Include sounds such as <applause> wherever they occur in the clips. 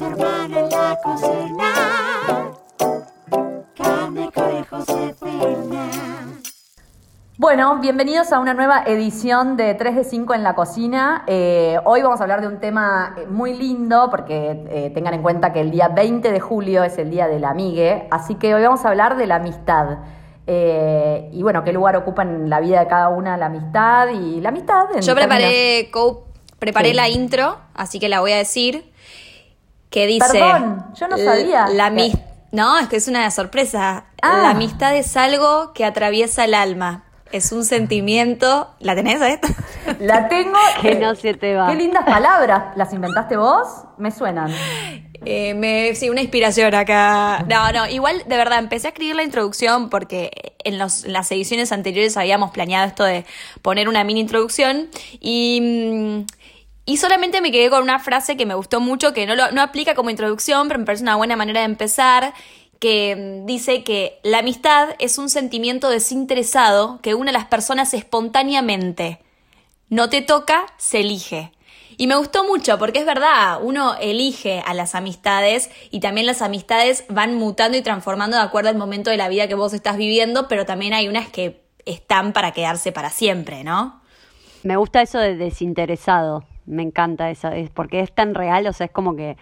hermanas en la cocina. Josefina. Bueno, bienvenidos a una nueva edición de 3 de 5 en la cocina. Eh, hoy vamos a hablar de un tema eh, muy lindo porque eh, tengan en cuenta que el día 20 de julio es el día de la amigue, así que hoy vamos a hablar de la amistad. Eh, y bueno, qué lugar ocupa en la vida de cada una la amistad y la amistad. en Yo términos- preparé, co- preparé Sí. la intro, así que la voy a decir. Que dice. Perdón, yo no sabía La que- No, es que es una sorpresa. Ah. La amistad es algo que atraviesa el alma. Es un sentimiento. ¿La tenés a esta? La tengo. <laughs> Que eh, no se te va. Qué lindas palabras. ¿Las inventaste vos? Me suenan. Eh, me, sí, una inspiración acá. No, no, igual de verdad empecé a escribir la introducción porque en, los, en las ediciones anteriores habíamos planeado esto de poner una mini introducción y, mm, y solamente me quedé con una frase que me gustó mucho, que no, lo, no aplica como introducción, pero me parece una buena manera de empezar, que mm, dice que la amistad es un sentimiento desinteresado que une a las personas espontáneamente. No te toca, se elige. Y me gustó mucho porque es verdad, uno elige a las amistades y también las amistades van mutando y transformando de acuerdo al momento de la vida que vos estás viviendo, pero también hay unas que están para quedarse para siempre, ¿no? Me gusta eso de desinteresado. Me encanta eso. Es porque es tan real, o sea, es como que.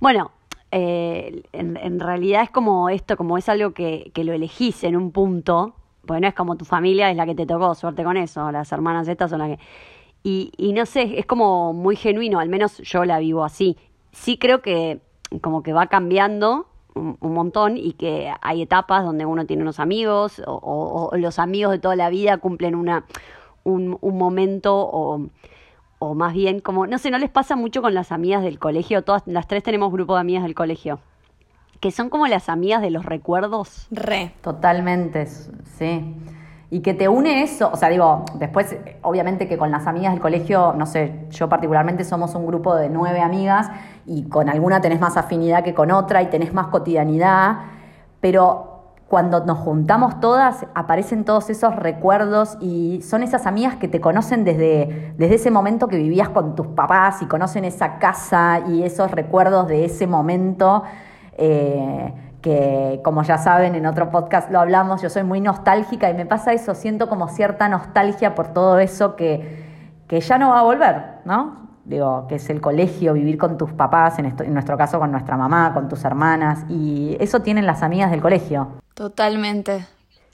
Bueno, eh, en, en realidad es como esto, como es algo que, que lo elegís en un punto. Porque no es como tu familia, es la que te tocó, suerte con eso. Las hermanas estas son las que. Y, y no sé, es como muy genuino, al menos yo la vivo así. Sí creo que como que va cambiando un, montón y que hay etapas donde uno tiene unos amigos o, o- o los amigos de toda la vida cumplen una, un, un momento o, o más bien como, no sé, ¿no les pasa mucho con las amigas del colegio? Todas, las tres tenemos grupo de amigas del colegio. Que son como las amigas de los recuerdos. Re. Totalmente, sí. Y que te une eso, o sea, digo, después, obviamente que con las amigas del colegio, no sé, yo particularmente somos un grupo de nueve amigas y con alguna tenés más afinidad que con otra y tenés más cotidianidad, pero cuando nos juntamos todas, aparecen todos esos recuerdos y son esas amigas que te conocen desde, desde ese momento que vivías con tus papás y conocen esa casa y esos recuerdos de ese momento. eh, que como ya saben en otro podcast lo hablamos, yo soy muy nostálgica y me pasa eso, siento como cierta nostalgia por todo eso que, que ya no va a volver, ¿no? Digo, que es el colegio, vivir con tus papás, en, esto- en nuestro caso con nuestra mamá, con tus hermanas, y eso tienen las amigas del colegio. Totalmente.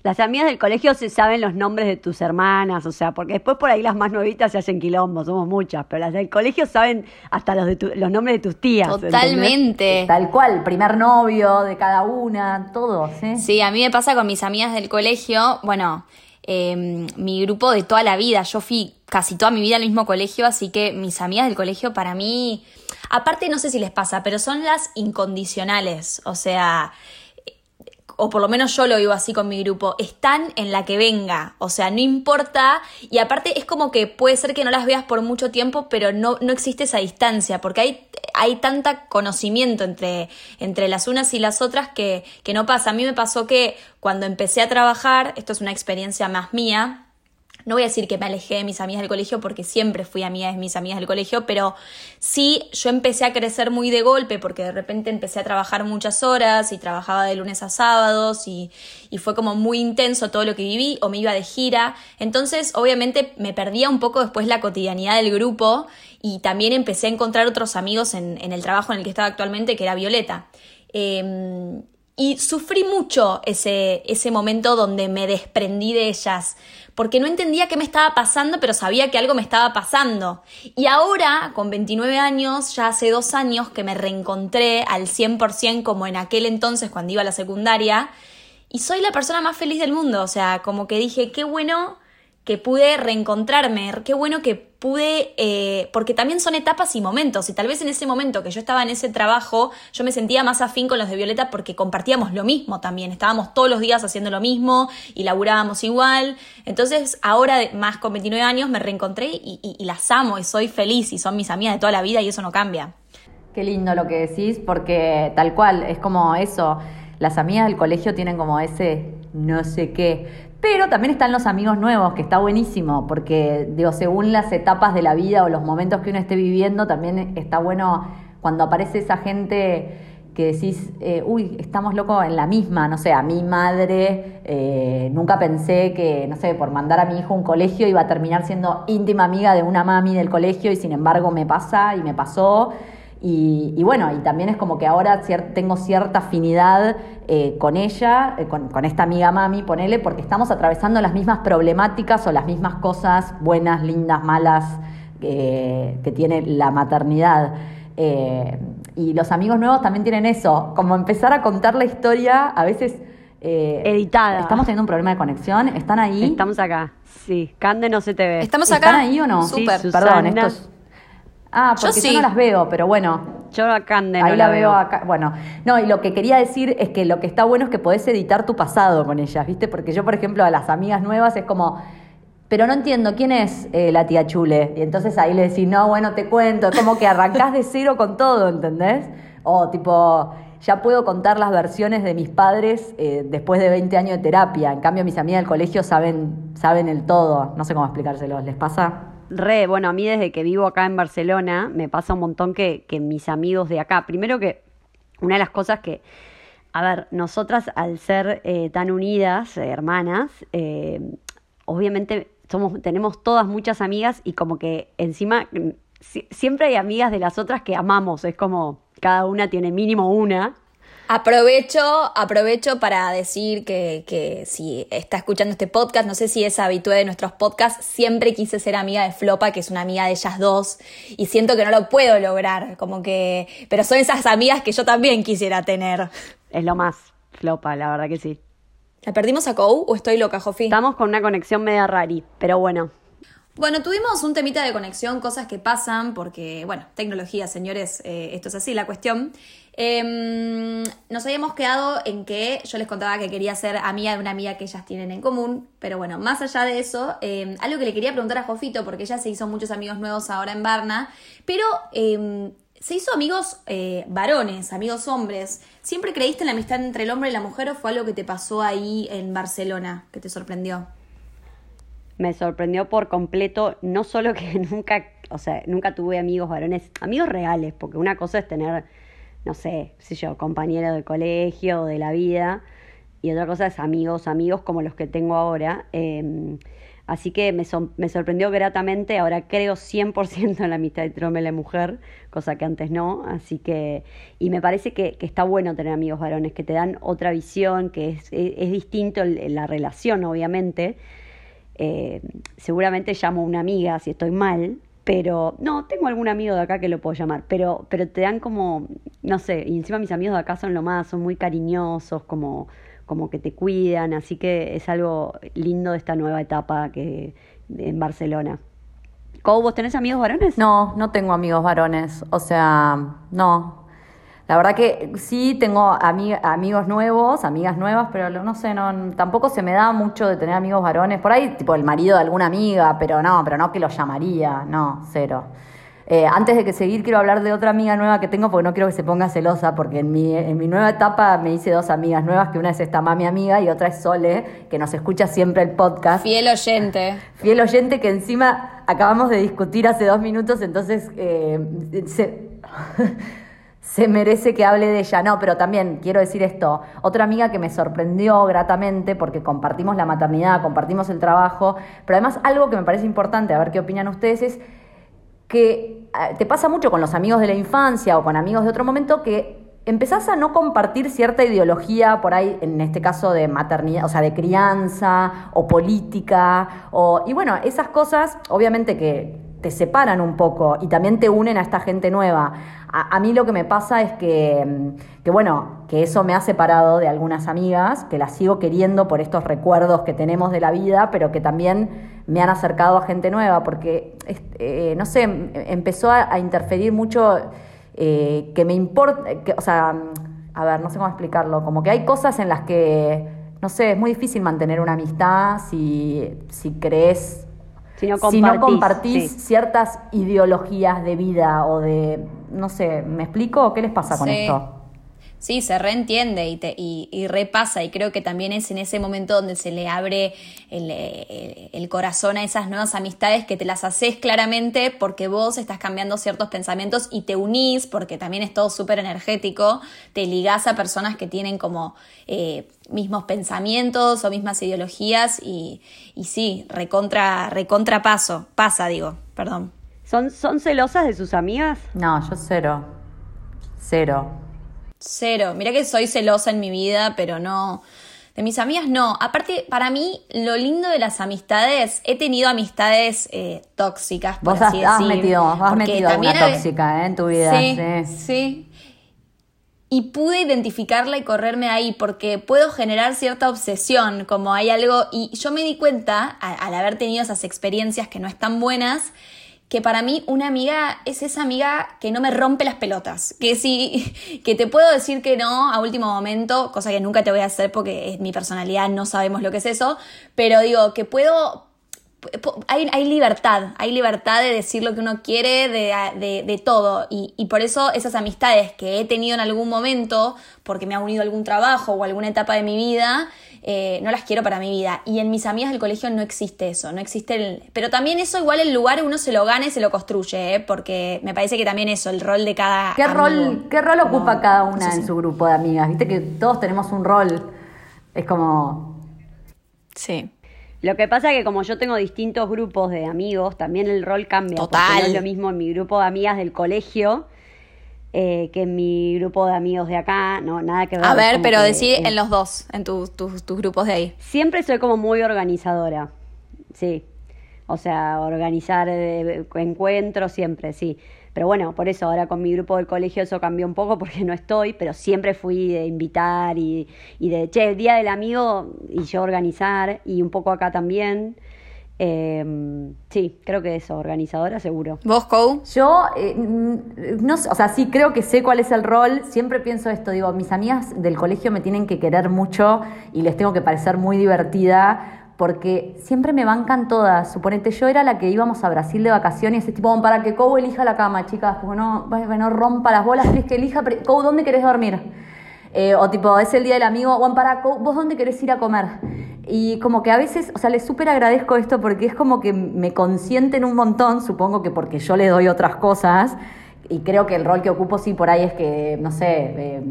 Las amigas del colegio se saben los nombres de tus hermanas, o sea, porque después por ahí las más nuevitas se hacen quilombo, somos muchas, pero las del colegio saben hasta los, de tu- los nombres de tus tías. ¿entendés? Totalmente. Tal cual, primer novio de cada una, todo, ¿sí? Sí, a mí me pasa con mis amigas del colegio, bueno, eh, mi grupo de toda la vida, yo fui casi toda mi vida al mismo colegio, así que mis amigas del colegio para mí, aparte no sé si les pasa, pero son las incondicionales, o sea, o por lo menos yo lo vivo así con mi grupo, están en la que venga, o sea, no importa, y aparte es como que puede ser que no las veas por mucho tiempo, pero no, no existe esa distancia, porque hay, hay tanta conocimiento entre, entre las unas y las otras que, que no pasa. A mí me pasó que cuando empecé a trabajar, esto es una experiencia más mía, no voy a decir que me alejé de mis amigas del colegio porque siempre fui amiga de mis amigas del colegio, pero sí yo empecé a crecer muy de golpe porque de repente empecé a trabajar muchas horas y trabajaba de lunes a sábados y, y fue como muy intenso todo lo que viví o me iba de gira. Entonces obviamente me perdía un poco después la cotidianidad del grupo y también empecé a encontrar otros amigos en, en el trabajo en el que estaba actualmente, que era Violeta. Eh, y sufrí mucho ese, ese momento donde me desprendí de ellas, porque no entendía qué me estaba pasando, pero sabía que algo me estaba pasando. Y ahora, con 29 años, ya hace dos años que me reencontré al 100% como en aquel entonces cuando iba a la secundaria, y soy la persona más feliz del mundo, o sea, como que dije, qué bueno que pude reencontrarme, qué bueno que pude, eh, porque también son etapas y momentos, y tal vez en ese momento que yo estaba en ese trabajo, yo me sentía más afín con los de Violeta porque compartíamos lo mismo también, estábamos todos los días haciendo lo mismo y laburábamos igual, entonces ahora más con 29 años me reencontré y- y las amo y soy feliz y son mis amigas de toda la vida y eso no cambia. Qué lindo lo que decís, porque tal cual, es como eso, las amigas del colegio tienen como ese no sé qué, pero también están los amigos nuevos, que está buenísimo, porque digo, según las etapas de la vida o los momentos que uno esté viviendo, también está bueno cuando aparece esa gente que decís, eh, uy, estamos locos en la misma, no sé, a mi madre, eh, nunca pensé que, no sé, por mandar a mi hijo a un colegio iba a terminar siendo íntima amiga de una mami del colegio y sin embargo me pasa y me pasó. Y, y bueno, y también es como que ahora cier- tengo cierta afinidad eh, con ella, eh, con, con esta amiga mami, ponele, porque estamos atravesando las mismas problemáticas o las mismas cosas buenas, lindas, malas eh, que tiene la maternidad. Eh, y los amigos nuevos también tienen eso, como empezar a contar la historia, a veces... eh, Editada. Estamos teniendo un problema de conexión, ¿están ahí? Estamos acá. Sí, Cande no se te ve. Estamos ¿Están acá. ahí o no? Súper. Sí, Perdón, esto es- Ah, porque yo, sí. no las veo, pero bueno. Yo a Cande no Ahí la veo acá. Bueno, no, y lo que quería decir es que lo que está bueno es que podés editar tu pasado con ellas, ¿viste? Porque yo, por ejemplo, a las amigas nuevas es como, pero no entiendo, ¿quién es eh, la tía Chule? Y entonces ahí le decís, no, bueno, te cuento. Es como que arrancás de cero con todo, ¿entendés? O tipo, ya puedo contar las versiones de mis padres eh, después de 20 años de terapia. En cambio, mis amigas del colegio saben, saben el todo. No sé cómo explicárselo. ¿Les pasa? Re, bueno, a mí desde que vivo acá en Barcelona me pasa un montón que, que mis amigos de acá, primero que una de las cosas que, a ver, nosotras al ser eh, tan unidas, eh, hermanas, eh, obviamente somos, tenemos todas muchas amigas y como que encima mm, si- siempre hay amigas de las otras que amamos, es como cada una tiene mínimo una. Aprovecho, aprovecho para decir que, que si está escuchando este podcast, no sé si es habitué de nuestros podcasts, siempre quise ser amiga de Flopa, que es una amiga de ellas dos, y siento que no lo puedo lograr, como que, pero son esas amigas que yo también quisiera tener. Es lo más flopa, la verdad que sí. ¿La perdimos a Kou o estoy loca, Jofi? Estamos con una conexión media rari, pero bueno, Bueno, tuvimos un temita de conexión, cosas que pasan, porque, bueno, tecnología, señores, eh, esto es así la cuestión. Em, nos habíamos quedado en que yo les contaba que quería ser amiga de una amiga que ellas tienen en común, pero bueno, más allá de eso, em, algo que le quería preguntar a Jofito, porque ella se hizo muchos amigos nuevos ahora en Barna, pero em, se hizo amigos eh, varones, amigos hombres. ¿Siempre creíste en la amistad entre el hombre y la mujer o fue algo que te pasó ahí en Barcelona, que te sorprendió? Me sorprendió por completo, no solo que <laughs> nunca, o sea, nunca tuve amigos varones, amigos reales, porque una cosa es tener, no sé, sé yo, compañeros de colegio de la vida, y otra cosa es amigos, amigos como los que tengo ahora. eh, así que me, me sorprendió gratamente, ahora creo 100% en la amistad entre hombre y mujer, cosa que antes no, así que, y me parece que, que está bueno tener amigos varones, que te dan otra visión, que es, es, es distinto la relación, obviamente. Eh, seguramente llamo una amiga si estoy mal, pero no, tengo algún amigo de acá que lo puedo llamar, pero, pero te dan como, no sé, y encima mis amigos de acá son lo más, son muy cariñosos, como, como que te cuidan, así que es algo lindo de esta nueva etapa que en Barcelona. ¿Cómo vos tenés amigos varones? No, no tengo amigos varones. O sea, no. La verdad que sí tengo ami- amigos nuevos, amigas nuevas, pero no sé, no, tampoco se me da mucho de tener amigos varones. Por ahí, tipo el marido de alguna amiga, pero no, pero no que lo llamaría, no, cero. Eh, antes de que seguir, quiero hablar de otra amiga nueva que tengo porque no quiero que se ponga celosa, porque en mi, en mi nueva etapa me hice dos amigas nuevas, que una es esta mami amiga y otra es Sole, que nos escucha siempre el podcast. Fiel oyente. Fiel oyente que encima acabamos de discutir hace dos minutos, entonces eh, se, se merece que hable de ella. No, pero también quiero decir esto. Otra amiga que me sorprendió gratamente porque compartimos la maternidad, compartimos el trabajo, pero además algo que me parece importante, a ver qué opinan ustedes, es que eh, te pasa mucho con los amigos de la infancia o con amigos de otro momento que empezás a no compartir cierta ideología por ahí, en este caso de maternidad, o sea, de crianza o política, o, y bueno, esas cosas obviamente que te separan un poco y también te unen a esta gente nueva. A, mí lo que me pasa es que, mm, que, bueno, que eso me ha separado de algunas amigas, que las sigo queriendo por estos recuerdos que tenemos de la vida, pero que también me han acercado a gente nueva, porque, eh, no sé, em- empezó a, interferir mucho eh, que me importa, o sea, a ver, no sé cómo explicarlo, como que hay cosas en las que, no sé, es muy difícil mantener una amistad si, si crees Si no si no compartís, compartís sí. ciertas ideologías de vida o de, no sé, ¿me explico? ¿Qué les pasa con Sí. esto? Sí, se reentiende y, te, y, y, repasa y creo que también es en ese momento donde se le abre el, el, el, corazón a esas nuevas amistades que te las haces claramente porque vos estás cambiando ciertos pensamientos y te unís porque también es todo súper energético, te ligás a personas que tienen como eh, mismos pensamientos o mismas ideologías y, y sí, recontra, recontra paso, pasa digo, perdón. ¿Son, ¿Son celosas de sus amigas? No, yo cero. Cero. Cero. Mira que soy celosa en mi vida, pero no. De mis amigas no. Aparte, para mí, lo lindo de las amistades, he tenido amistades eh, tóxicas. Por vos así has, decir, has metido, has metido una tóxica ¿eh? en tu vida. Sí, sí. sí. Y pude identificarla y correrme ahí porque puedo generar cierta obsesión, como hay algo, y yo me di cuenta, al haber tenido esas experiencias que no están buenas, que para mí una amiga es esa amiga que no me rompe las pelotas, que sí, <laughs> que te puedo decir que no a último momento, cosa que nunca te voy a hacer porque es mi personalidad, no sabemos lo que es eso, pero digo que puedo hay, hay libertad, hay libertad de decir lo que uno quiere, de, de, de todo. Y, y, por eso esas amistades que he tenido en algún momento, porque me ha unido algún trabajo o alguna etapa de mi vida, eh, no las quiero para mi vida. Y en mis amigas del colegio no existe eso, no existe el... Pero también eso igual el lugar uno se lo gana y se lo construye, ¿eh? porque me parece que también eso, el rol de cada... ¿Qué amigo. rol, qué rol Como- ocupa cada una no sé en su grupo de amigas? Viste que todos tenemos un rol. Es como. Sí. Lo que pasa es que como yo tengo distintos grupos de amigos, también el rol cambia. porque Total. no es lo mismo en mi grupo de amigas del colegio eh, que en mi grupo de amigos de acá. No, nada que ver. A ver, pero eh, en los dos, en tu- tu- tus grupos de ahí. Siempre soy como muy organizadora, sí. O sea, organizar eh, encuentros siempre, sí. Pero bueno, por eso ahora con mi grupo del colegio eso cambió un poco porque no estoy, pero siempre fui de invitar y, y de, che, el día del amigo y yo organizar y un poco acá también. Eh, sí, creo que eso, organizadora seguro. ¿Vos, Kou? Yo, eh, mm, no sé, o sea, sí creo que sé cuál es el rol. Siempre pienso esto, digo, mis amigas del colegio me tienen que querer mucho y les tengo que parecer muy divertida porque siempre me bancan todas. Suponete, yo era la que íbamos a Brasil de vacaciones, es tipo, "Bueno, para que Kou elija la cama, chicas, porque no, bueno, no rompa las bolas, please, que elija, pero, Kou, ¿dónde querés dormir? Eh, o tipo, es el día del amigo, Juan Paraco, ¿vos dónde querés ir a comer? Y como que a veces, o sea, les súper agradezco esto porque es como que me consienten un montón, supongo que porque yo le doy otras cosas. Y creo que el rol que ocupo sí por ahí es que, no sé, eh,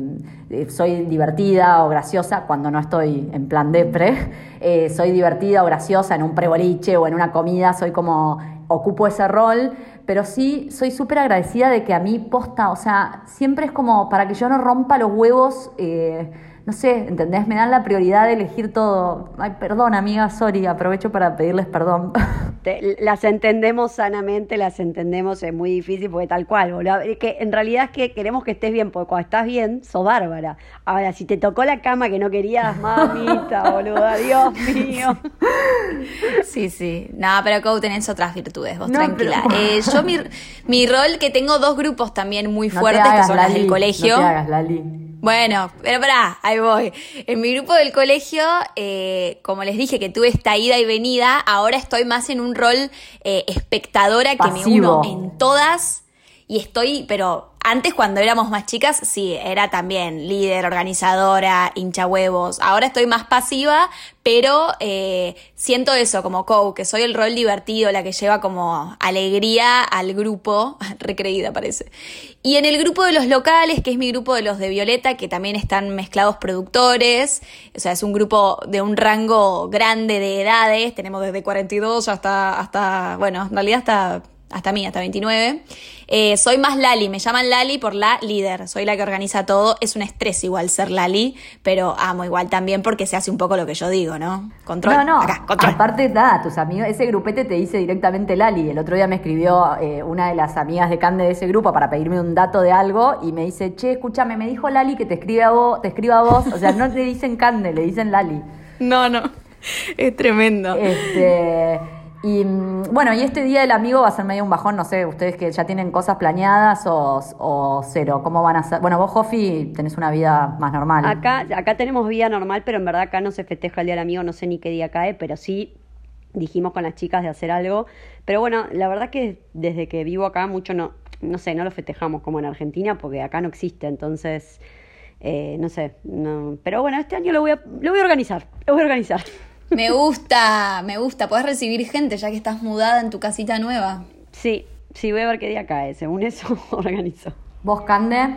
eh, soy divertida o graciosa cuando no estoy en plan depre. <laughs> Eh, soy divertida o graciosa en un preboliche o en una comida, soy como, ocupo ese rol, pero sí soy súper agradecida de que a mí posta, o sea, siempre es como para que yo no rompa los huevos, eh, no sé, ¿entendés? Me dan la prioridad de elegir todo. Ay, perdón, amiga, sorry, aprovecho para pedirles perdón. <laughs> Te- las entendemos sanamente, las entendemos, es muy difícil porque tal cual, boludo. Es que en realidad es que queremos que estés bien, porque cuando estás bien, sos bárbara. Ahora, si te tocó la cama que no querías, <laughs> mamita, boluda, Dios mío. Sí, sí. No, pero Kou tenés otras virtudes, vos No, tranquila. pero- <laughs> Eh, yo mi, mi rol, que tengo dos grupos también muy No fuertes, que son las del colegio. No te hagas, Lali. Bueno, pero pará, ahí voy. En mi grupo del colegio, eh, como les dije que tuve esta ida y venida, ahora estoy más en un rol eh, espectadora que me uno en todas y estoy, pero antes cuando éramos más chicas, sí, era también líder, organizadora, hincha huevos. Ahora estoy más pasiva, pero eh, siento eso como coach, que soy el rol divertido, la que lleva como alegría al grupo, <laughs> recreída parece. Y en el grupo de los locales, que es mi grupo de los de Violeta, que también están mezclados productores, o sea, es un grupo de un rango grande de edades, tenemos desde 42 hasta, hasta bueno, en realidad hasta hasta mí, hasta 29. Eh, soy más Lali, me llaman Lali por la líder, soy la que organiza todo. Es un estrés igual ser Lali, pero amo igual también porque se hace un poco lo que yo digo, ¿no? Control. No, no. Acá, control. Aparte, nada, tus amigos, ese grupete te dice directamente Lali. El otro día me escribió eh, una de las amigas de Cande de ese grupo para pedirme un dato de algo y me dice, che, escúchame, me dijo Lali que te escribe a vos, te escriba a vos. O sea, no te dicen Cande, le dicen Lali. No, no. Es tremendo. Este, y bueno, y este día del amigo va a ser medio un bajón, no sé, ustedes que ya tienen cosas planeadas o, o cero, ¿cómo van a ser? Bueno, vos, Jofi, tenés una vida más normal. Acá, acá tenemos vida normal, pero en verdad acá no se festeja el Día del Amigo, no sé ni qué día cae, pero sí dijimos con las chicas de hacer algo. Pero bueno, la verdad que desde que vivo acá mucho no, no sé, no lo festejamos como en Argentina porque acá no existe, entonces Eh, no sé, no, pero bueno, este año lo voy, a, lo voy a organizar, lo voy a organizar. Me gusta, me gusta. Podés recibir gente ya que estás mudada en tu casita nueva. Sí, sí, voy a ver qué día cae, según eso <laughs> organizo. ¿Vos, Cande?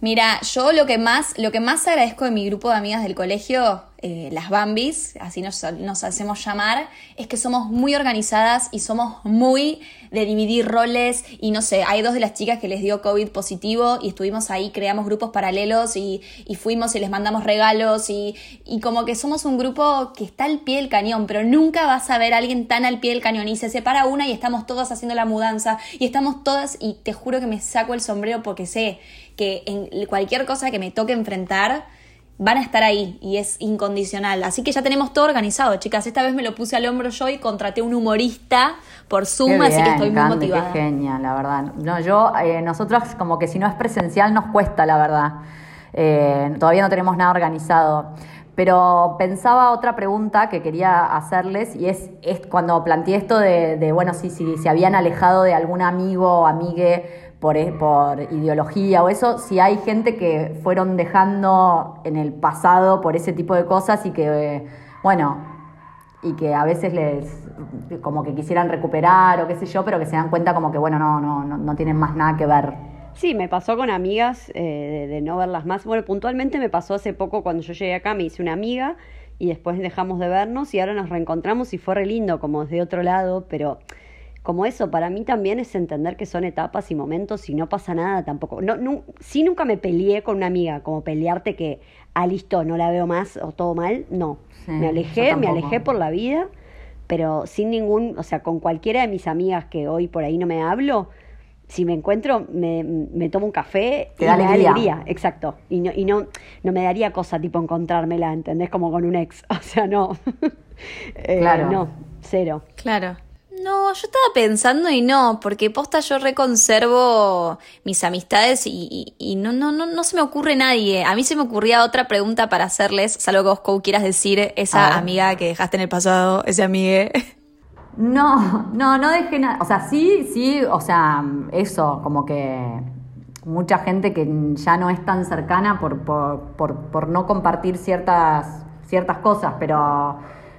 Mira, yo lo que más, lo que más agradezco de mi grupo de amigas del colegio, eh, las Bambis, así nos, nos hacemos llamar, es que somos muy organizadas y somos muy de dividir roles. Y no sé, hay dos de las chicas que les dio COVID positivo y estuvimos ahí, creamos grupos paralelos y, fuimos y les mandamos regalos y, y como que somos un grupo que está al pie del cañón, pero nunca vas a ver a alguien tan al pie del cañón. Y se separa una y estamos todas haciendo la mudanza y estamos todas y te juro que me saco el sombrero porque sé que en cualquier cosa que me toque enfrentar, van a estar ahí y es incondicional. Así que ya tenemos todo organizado, chicas. Esta vez me lo puse al hombro yo y contraté un humorista por Zoom, así que estoy muy motivada. Qué genial, la verdad. No, yo, eh, nosotros como que si no es presencial nos cuesta, la verdad. Eh, todavía no tenemos nada organizado. Pero pensaba otra pregunta que quería hacerles y es, es cuando planteé esto de, de, bueno, si, si se habían alejado de algún amigo o amigue por, e- por ideología o eso, si hay gente que fueron dejando en el pasado por ese tipo de cosas y que, bueno, y que a veces les como que quisieran recuperar o qué sé yo, pero que se dan cuenta como que bueno, no, no, no, no tienen más nada que ver. Sí, me pasó con amigas eh, de, de no verlas más. Bueno, puntualmente me pasó hace poco cuando yo llegué acá, me hice una amiga y después dejamos de vernos y ahora nos reencontramos y fue re lindo como desde otro lado, pero como eso, para mí también es entender que son etapas y momentos y no pasa nada tampoco. No, sí nunca me peleé con una amiga, como pelearte que, ah, listo, no la veo más o todo mal, no. Sí, me alejé, me alejé por la vida, pero sin ningún, o sea, con cualquiera de mis amigas que hoy por ahí no me hablo, si me encuentro, me, me tomo un café Te y da me da alegría. alegría, exacto. Y no, y no, no me daría cosa tipo encontrármela, ¿entendés? Como con un ex. <laughs> O sea, no. <laughs> Eh, Claro. No, cero. Claro. No, yo estaba pensando y no, porque posta yo reconservo mis amistades y, y- y no, no, no, no se me ocurre nadie. A mí se me ocurría otra pregunta para hacerles, salvo que vos Kou, quieras decir esa ver. amiga que dejaste en el pasado, ese amigue. No, no, no dejé nada. O sea, sí, sí, o sea, eso, como que mucha gente que ya no es tan cercana por, por, por, por no compartir ciertas, ciertas cosas, pero,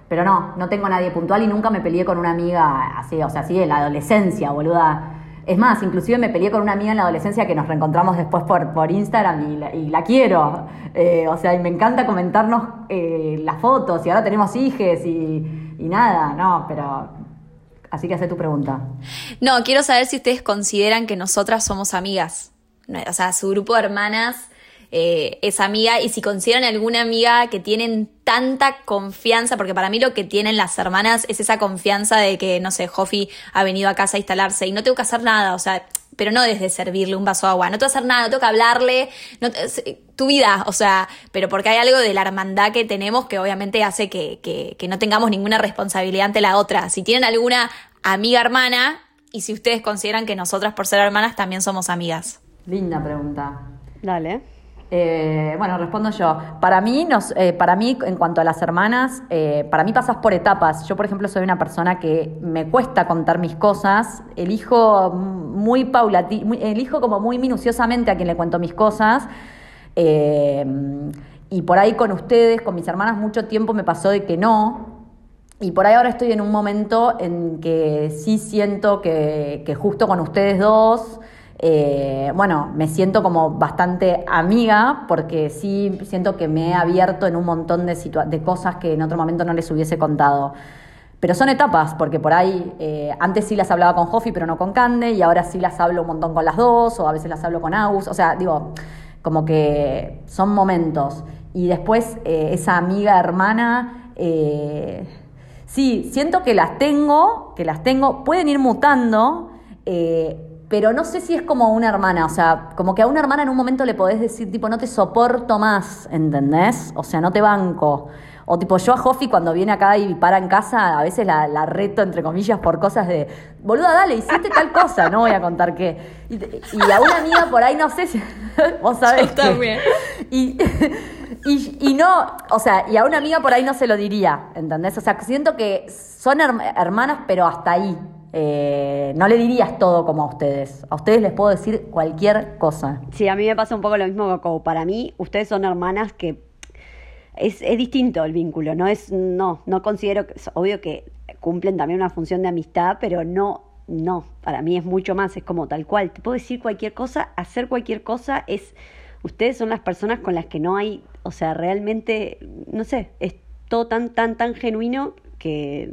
pero no, no tengo nadie puntual y nunca me peleé con una amiga así, o sea, así de la adolescencia, boluda. Es más, inclusive me peleé con una amiga en la adolescencia que nos reencontramos después por, por Instagram y la, quiero. Eh, o sea, y me encanta comentarnos eh, las fotos y ahora tenemos hijes y, y nada, no, pero... Así que hace tu pregunta. No, quiero saber si ustedes consideran que nosotras somos amigas. O sea, su grupo de hermanas eh, es amiga y si consideran alguna amiga que tienen tanta confianza, porque para mí lo que tienen las hermanas es esa confianza de que, no sé, Jofi ha venido a casa a instalarse y no tengo que hacer nada, o sea, pero no desde servirle un vaso de agua, no tengo que hacer nada, no tengo que hablarle, no te- es- tu vida, o sea, pero porque hay algo de la hermandad que tenemos que obviamente hace que, que, que no tengamos ninguna responsabilidad ante la otra. Si tienen alguna amiga hermana y si ustedes consideran que nosotras por ser hermanas también somos amigas. Linda pregunta. Dale. Eh, bueno, respondo yo. Para mí, nos, eh, para mí, en cuanto a las hermanas, eh, para mí pasas por etapas. Yo, por ejemplo, soy una persona que me cuesta contar mis cosas. Elijo muy paulati, elijo como muy minuciosamente a quien le cuento mis cosas. Eh, y por ahí con ustedes, con mis hermanas, mucho tiempo me pasó de que no. Y por ahí ahora estoy en un momento en que sí siento que, que justo con ustedes dos, eh, bueno, me siento como bastante amiga porque sí siento que me he abierto en un montón de, de cosas que en otro momento no les hubiese contado. Pero son etapas, porque por ahí eh, antes sí las hablaba con Jofi, pero no con Cande, y ahora sí las hablo un montón con las dos, o a veces las hablo con Agus. O sea, digo, como que son momentos. Y después eh, esa amiga hermana, sí, siento que las tengo, que las tengo, pueden ir mutando, pero no sé si es como una hermana, o sea, como que a una hermana en un momento le podés decir, tipo, no te soporto más, ¿entendés? O sea, no te banco. O tipo, yo a Jofi cuando viene acá y para en casa, a veces la, la reto, entre comillas, por cosas de, boluda, dale, hiciste tal cosa, no voy a contar qué. Y, y a una amiga por ahí, no sé si, <laughs> vos sabés Yo que- también. <laughs> y, y, y no, o sea, y a una amiga por ahí no se lo diría, ¿entendés? O sea, siento que son herm- hermanas, pero hasta ahí, Eh, no le dirías todo como a ustedes. A ustedes les puedo decir cualquier cosa. Sí, a mí me pasa un poco lo mismo que. Para mí, ustedes son hermanas que es, es distinto el vínculo, no es, no, no considero que, es obvio que cumplen también una función de amistad, pero no, no, para mí es mucho más, es como tal cual, te puedo decir cualquier cosa, hacer cualquier cosa, es, ustedes son las personas con las que no hay, o sea, realmente, no sé, es todo tan, tan, tan genuino que,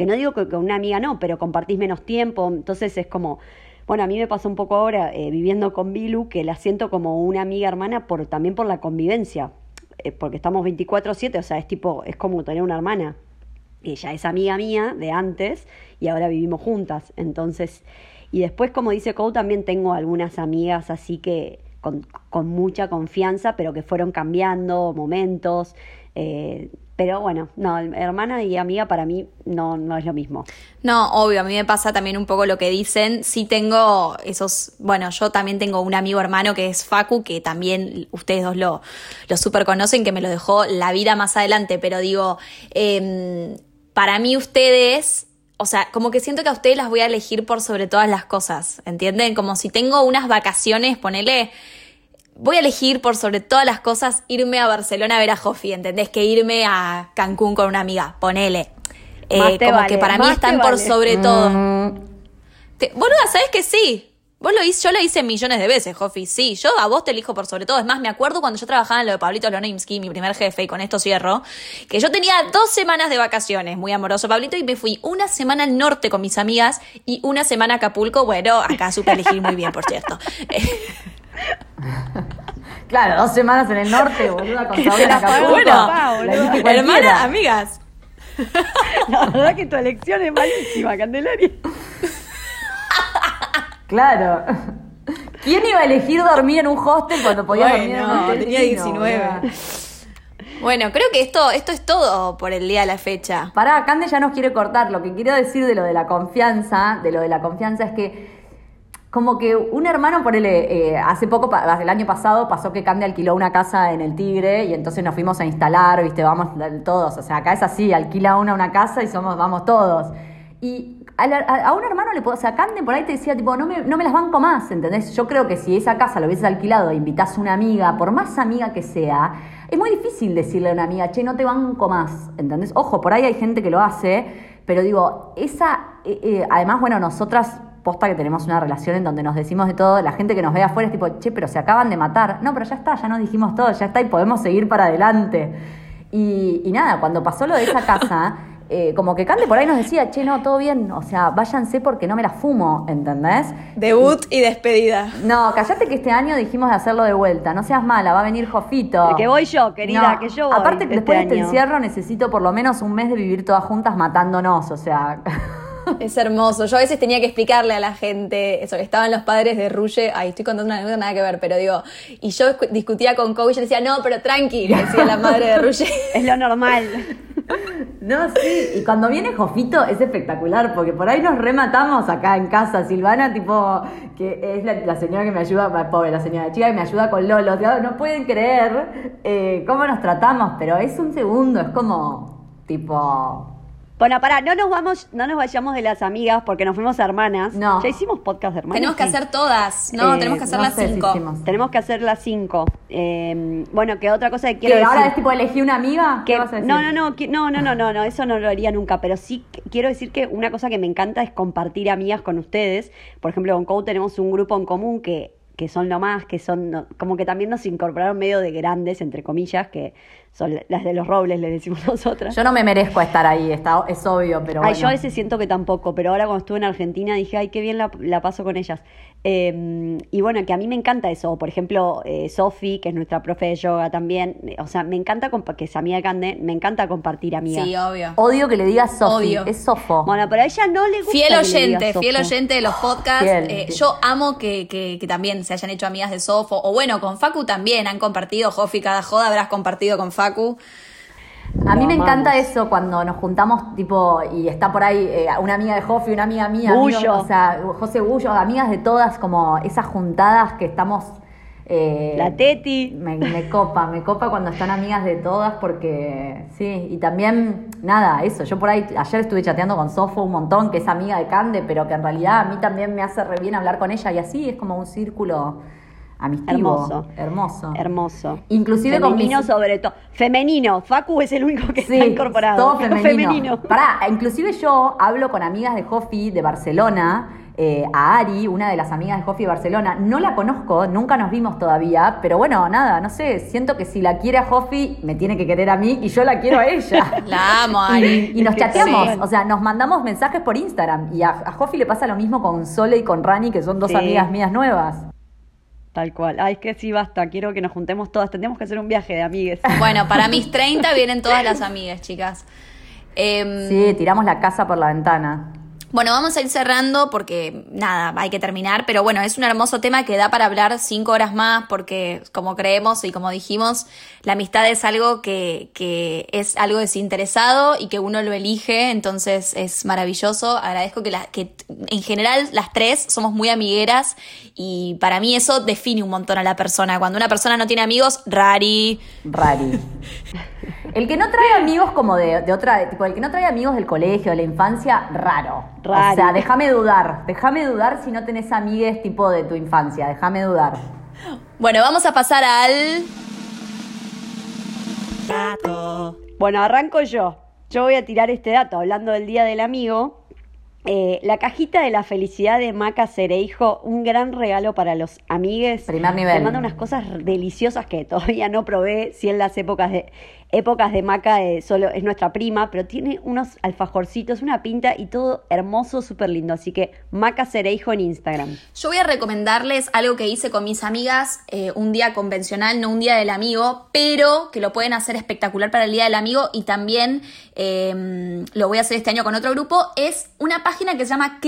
que no digo que con una amiga no, pero compartís menos tiempo, entonces es como, bueno, a mí me pasa un poco ahora eh, viviendo con Bilu que la siento como una amiga hermana también por la convivencia, eh, porque estamos 24/7, o sea, es tipo, es como tener una hermana. Ella es amiga mía de antes y ahora vivimos juntas, entonces, y después como dice Cole, también tengo algunas amigas así que con, con mucha confianza, pero que fueron cambiando momentos, eh, pero bueno, no, hermana y amiga para mí no, no es lo mismo. No, obvio, a mí me pasa también un poco lo que dicen. Sí tengo esos, bueno, yo también tengo un amigo hermano que es Facu, que también ustedes dos lo, lo super conocen, que me lo dejó la vida más adelante, pero digo, eh, para mí ustedes, o sea, como que siento que a ustedes las voy a elegir por sobre todas las cosas, ¿entienden? Como si tengo unas vacaciones, ponele voy a elegir por sobre todas las cosas irme a Barcelona a ver a Jofi, ¿entendés? Que irme a Cancún con una amiga, ponele. Más Eh, te como vale, que para mí están por vale. sobre todo. Mm, Te- boluda, ¿sabes que sí? Vos lo hice, yo lo hice millones de veces, Jofi. Sí, yo a vos te elijo por sobre todo. Es más, me acuerdo cuando yo trabajaba en lo de Pablito Lonimsky, mi primer jefe, y con esto cierro, que yo tenía dos semanas de vacaciones, muy amoroso Pablito, y me fui una semana al norte con mis amigas y una semana a Acapulco. Bueno, acá supe elegir muy bien, por cierto. <laughs> <laughs> Claro, dos semanas en el norte, boluda, con sabor en Acapulco. La cualquiera. hermana, amigas. <laughs> La verdad que tu elección es malísima, Candelaria. Claro. ¿Quién iba a elegir dormir en un hostel cuando podía dormir en un Bueno, hotel? tenía divino, 19. boluda? Bueno, creo que esto, esto es todo por el día de la fecha. Pará, Cande ya nos quiere cortar. Lo que quiero decir de lo de la confianza, de lo de la confianza es que como que un hermano, por el, hace poco, el año pasado, pasó que Cande alquiló una casa en el Tigre y entonces nos fuimos a instalar, viste, vamos todos. O sea, acá es así, alquila una una casa y somos, vamos todos. Y a, a- un hermano le puedo, o sea, Cande por ahí te decía, tipo, no me, no me las banco más, ¿entendés? Yo creo que si esa casa lo hubieses alquilado e invitás a una amiga, por más amiga que sea, es muy difícil decirle a una amiga, che, no te banco más, ¿entendés? Ojo, por ahí hay gente que lo hace, pero digo, esa, eh, eh, además, bueno, nosotras, posta que tenemos una relación en donde nos decimos de todo, la gente que nos ve afuera es tipo, che, pero se acaban de matar. No, pero ya está, ya nos dijimos todo, ya está y podemos seguir para adelante. Y, y nada, cuando pasó lo de esa casa, <laughs> eh, como que Cande por ahí nos decía, che, no, todo bien, o sea, váyanse porque no me la fumo, ¿entendés? Debut y despedida. No, callate que este año dijimos de hacerlo de vuelta. No seas mala, va a venir Jofito. Que voy yo, querida, que yo voy Aparte, este después de este encierro necesito por lo menos un mes de vivir todas juntas matándonos, o sea. <laughs> <laughs> Es hermoso. Yo a veces tenía que explicarle a la gente eso, que estaban los padres de Ruye. Ay, estoy contando una anécdota nada que ver, pero digo, y yo discu- discutía con Kobe y yo le decía, no, pero tranqui, le decía la madre de Ruye. <laughs> Es lo normal. No, sí, y cuando viene Jofito es espectacular, porque por ahí nos rematamos acá en casa. Silvana, tipo, que es la, la señora que me ayuda, pobre la señora chica que me ayuda con Lolo. No pueden creer eh, cómo nos tratamos, pero es un segundo, es como, tipo. Bueno, pará, no nos vamos, no nos vayamos de las amigas porque nos fuimos hermanas. No. Ya hicimos podcast de hermanas. tenemos que Sí. hacer todas, no, eh, tenemos que hacer no las si cinco. Tenemos que hacer las cinco. Eh, bueno, que otra cosa que quiero ¿Que decir. ahora es tipo elegí una amiga? que- ¿Qué vas a decir? no, no, no, que- no, no, no, no, no, eso no lo haría nunca, pero sí quiero decir que una cosa que me encanta es compartir amigas con ustedes. Por ejemplo, con Cou tenemos un grupo en común que, que son lo más, que son no- como que también nos incorporaron medio de grandes, entre comillas, que son las de los robles, le decimos <laughs> nosotras. Yo no me merezco estar ahí, está, es obvio, pero Ay, bueno. yo a veces siento que tampoco, pero ahora cuando estuve en Argentina dije, ay, qué bien la, la paso con ellas. Eh, y bueno, que a mí me encanta eso. Por ejemplo, eh, Sofi, que es nuestra profe de yoga también. O sea, me encanta, que es amiga de Cande, me encanta compartir amigas. Sí, obvio. Odio que le digas Sofi, es Sofo. Bueno, pero a ella no le gusta. Fiel que le oyente, fiel oyente de los podcasts. Fiel, Eh, fiel. yo amo que, que- que también se hayan hecho amigas de Sofo. O bueno, con Facu también han compartido. Jofi, cada joda habrás compartido con Facu. A mí me encanta eso cuando nos juntamos, tipo, y está por ahí eh, una amiga de Jofi, una amiga mía, amigos, o sea, José Bullo, amigas de todas, como esas juntadas que estamos Eh, La Teti. Me, me copa, me copa cuando están amigas de todas porque sí, y también, nada, eso, yo por ahí ayer estuve chateando con Sofo un montón, que es amiga de Cande, pero que en realidad a mí también me hace re bien hablar con ella y así es como un círculo amistivo. Hermoso. Hermoso. Hermoso. Inclusive con femenino mis- sobre todo. Femenino. Facu es el único que Sí, está incorporado. todo <laughs> femenino. Pará, inclusive yo hablo con amigas de Jofi de Barcelona, eh, a Ari, una de las amigas de Jofi de Barcelona. No la conozco, nunca nos vimos todavía, pero bueno, nada, no sé, siento que si la quiere a Jofi, me tiene que querer a mí y yo la quiero a ella. <laughs> La amo, Ari. Y, y nos chateamos, sí. o sea, nos mandamos mensajes por Instagram. Y a, a le pasa lo mismo con Sole y con Rani, que son dos Sí. amigas mías nuevas. Tal cual. Ay, es que sí, basta. Quiero que nos juntemos todas. Tendremos que hacer un viaje de amigues. <laughs> Bueno, para mis <laughs> 30 vienen todas las amigas, chicas. Em, Sí, tiramos la casa por la ventana. Bueno, vamos a ir cerrando porque nada, hay que terminar, pero bueno, es un hermoso tema que da para hablar cinco horas más porque como creemos y como dijimos, la amistad es algo que, que es algo desinteresado y que uno lo elige, entonces es maravilloso. Agradezco que, la, que en general las tres somos muy amigueras y para mí eso define un montón a la persona. Cuando una persona no tiene amigos, rari. Rari. <laughs> El que no trae amigos como de, de otra, tipo, el que no trae amigos del colegio, de la infancia, raro. Rari. O sea, déjame dudar, déjame dudar si no tenés amigues tipo de tu infancia, déjame dudar. Bueno, vamos a pasar al... Bueno, arranco yo. Yo voy a tirar este dato hablando del Día del Amigo. Eh, la cajita de la felicidad de Maca Cereijo, un gran regalo para los amigues. Primer nivel. Te manda unas cosas deliciosas que todavía no probé, si en las épocas de épocas de Maca eh, solo es nuestra prima, pero tiene unos alfajorcitos, una pinta y todo hermoso, súper lindo. Así que Maca Cereijo en Instagram. Yo voy a recomendarles algo que hice con mis amigas, eh, un día convencional, no un día del amigo, pero que lo pueden hacer espectacular para el día del amigo y también eh, lo voy a hacer este año con otro grupo. Es una página que se llama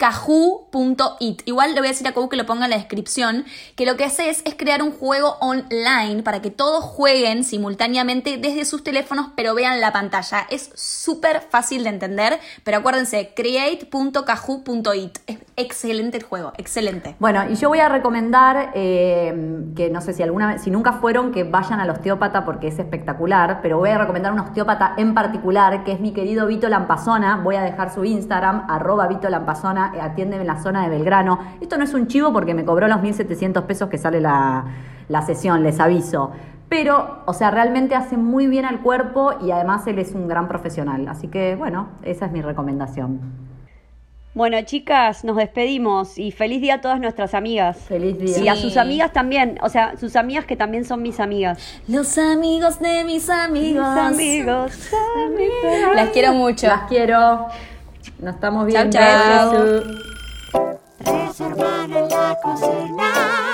create.kahoot.it. Igual le voy a decir a Kahoot que lo ponga en la descripción, que lo que hace es, es crear un juego online para que todos jueguen simultáneamente desde sus teléfonos, pero vean la pantalla. Es súper fácil de entender, pero acuérdense, create.kahoot.it. Es excelente el juego, excelente. Bueno, y yo voy a recomendar eh, que no sé si alguna vez, si nunca fueron, que vayan al osteópata porque es espectacular, pero voy a recomendar un osteópata en particular, que es mi querido Vito Lampazona. Voy a dejar su Instagram, arroba Vito Lampazona, eh, atiende en la zona de Belgrano. Esto no es un chivo porque me cobró los 1.700 pesos que sale la, la sesión, les aviso. Pero, o sea, realmente hace muy bien al cuerpo y además él es un gran profesional. Así que, bueno, esa es mi recomendación. Bueno, chicas, nos despedimos y feliz día a todas nuestras amigas. Feliz día. Y a sus amigas también, o sea, sus amigas que también son mis amigas. Los amigos de mis amigos. Mis amigos, amigos. Las quiero mucho. Las quiero. Nos estamos viendo. chau. Besos. Tres hermanas en la cocina.